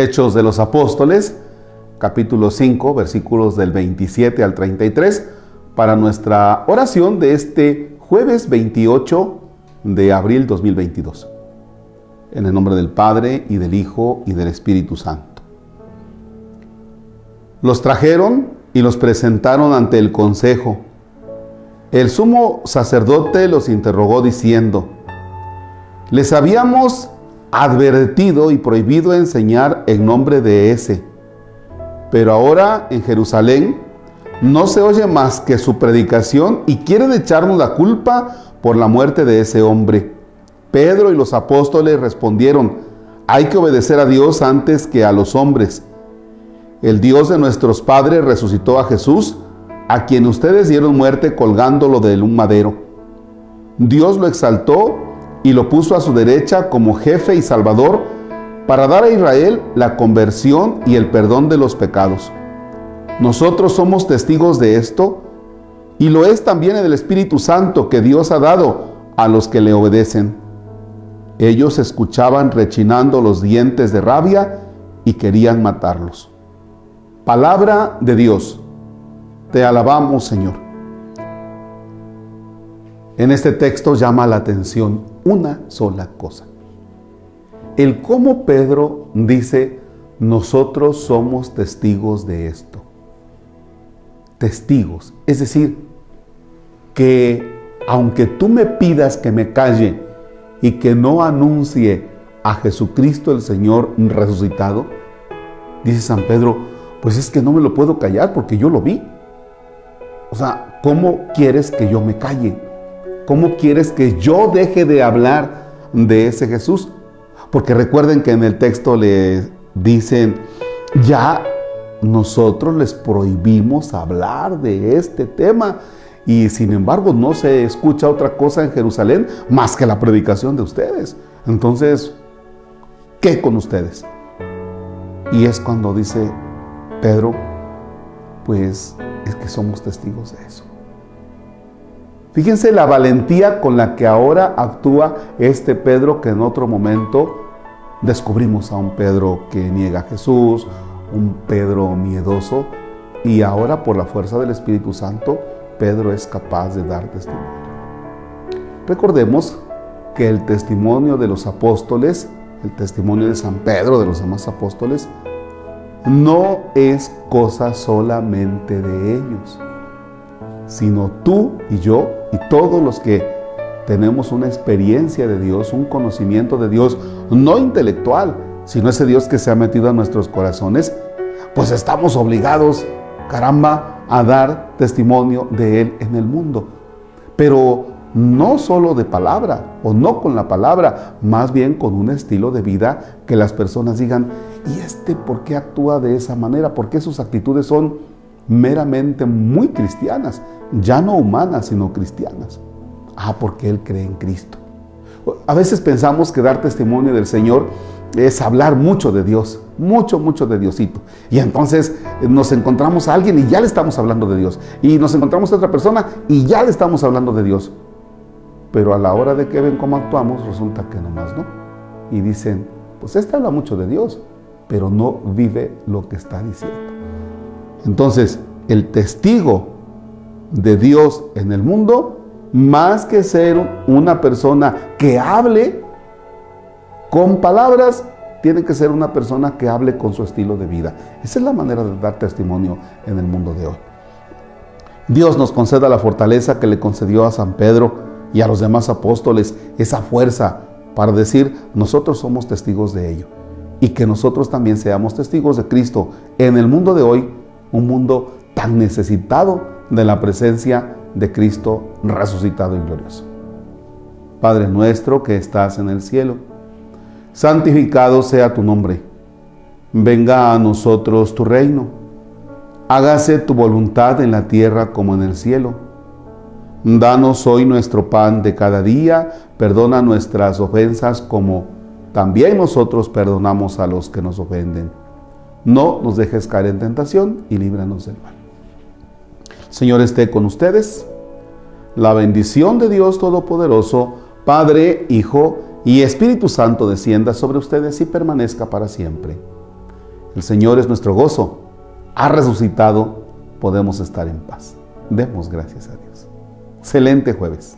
Hechos de los Apóstoles, capítulo 5, versículos del 27 al 33, para nuestra oración de este jueves 28 de abril 2022. En el nombre del Padre y del Hijo y del Espíritu Santo. Los trajeron y los presentaron ante el consejo. El sumo sacerdote los interrogó diciendo, les habíamos advertido y prohibido enseñar en nombre de ese, pero ahora en Jerusalén no se oye más que su predicación y quieren echarnos la culpa por la muerte de ese hombre. Pedro y los apóstoles respondieron, hay que obedecer a Dios antes que a los hombres. El Dios de nuestros padres resucitó a Jesús, a quien ustedes dieron muerte colgándolo de un madero. Dios lo exaltó y lo puso a su derecha como jefe y salvador para dar a Israel la conversión y el perdón de los pecados. Nosotros somos testigos de esto y lo es también el Espíritu Santo que Dios ha dado a los que le obedecen. Ellos escuchaban rechinando los dientes de rabia y querían matarlos. Palabra de Dios. Te alabamos, Señor. En este texto llama la atención una sola cosa. El cómo Pedro dice, nosotros somos testigos de esto. Testigos. Es decir, que aunque tú me pidas que me calle y que no anuncie a Jesucristo el Señor resucitado, dice San Pedro, pues es que no me lo puedo callar porque yo lo vi. O sea, ¿cómo quieres que yo me calle? ¿Cómo quieres que yo deje de hablar de ese Jesús? Porque recuerden que en el texto le dicen, ya nosotros les prohibimos hablar de este tema y sin embargo no se escucha otra cosa en Jerusalén más que la predicación de ustedes. Entonces, ¿qué con ustedes? Y es cuando dice Pedro, pues es que somos testigos de eso. Fíjense la valentía con la que ahora actúa este Pedro que en otro momento descubrimos a un Pedro que niega a Jesús, un Pedro miedoso, y ahora por la fuerza del Espíritu Santo, Pedro es capaz de dar testimonio. Recordemos que el testimonio de los apóstoles, el testimonio de San Pedro, de los demás apóstoles, no es cosa solamente de ellos, sino tú y yo y todos los que tenemos una experiencia de Dios, un conocimiento de Dios, no intelectual, sino ese Dios que se ha metido a nuestros corazones, pues estamos obligados, caramba, a dar testimonio de Él en el mundo. Pero no solo de palabra o no con la palabra, más bien con un estilo de vida que las personas digan, ¿y este por qué actúa de esa manera? ¿Por qué sus actitudes son meramente muy cristianas? Ya no humanas, sino cristianas. Ah, porque Él cree en Cristo. A veces pensamos que dar testimonio del Señor es hablar mucho de Dios, mucho, mucho de Diosito. Y entonces eh, nos encontramos a alguien y ya le estamos hablando de Dios. Y nos encontramos a otra persona y ya le estamos hablando de Dios. Pero a la hora de que ven cómo actuamos, resulta que nomás no. Y dicen, pues este habla mucho de Dios, pero no vive lo que está diciendo. Entonces, el testigo de Dios en el mundo, más que ser una persona que hable con palabras, tiene que ser una persona que hable con su estilo de vida. Esa es la manera de dar testimonio en el mundo de hoy. Dios nos conceda la fortaleza que le concedió a San Pedro y a los demás apóstoles esa fuerza para decir, nosotros somos testigos de ello. Y que nosotros también seamos testigos de Cristo en el mundo de hoy, un mundo tan necesitado de la presencia de Cristo resucitado y glorioso. Padre nuestro que estás en el cielo, santificado sea tu nombre. Venga a nosotros tu reino. Hágase tu voluntad en la tierra como en el cielo. Danos hoy nuestro pan de cada día, perdona nuestras ofensas como también nosotros perdonamos a los que nos ofenden. No nos dejes caer en tentación y líbranos del mal. Señor esté con ustedes. La bendición de Dios Todopoderoso, Padre, Hijo y Espíritu Santo descienda sobre ustedes y permanezca para siempre. El Señor es nuestro gozo. Ha resucitado, podemos estar en paz. Demos gracias a Dios. Excelente jueves.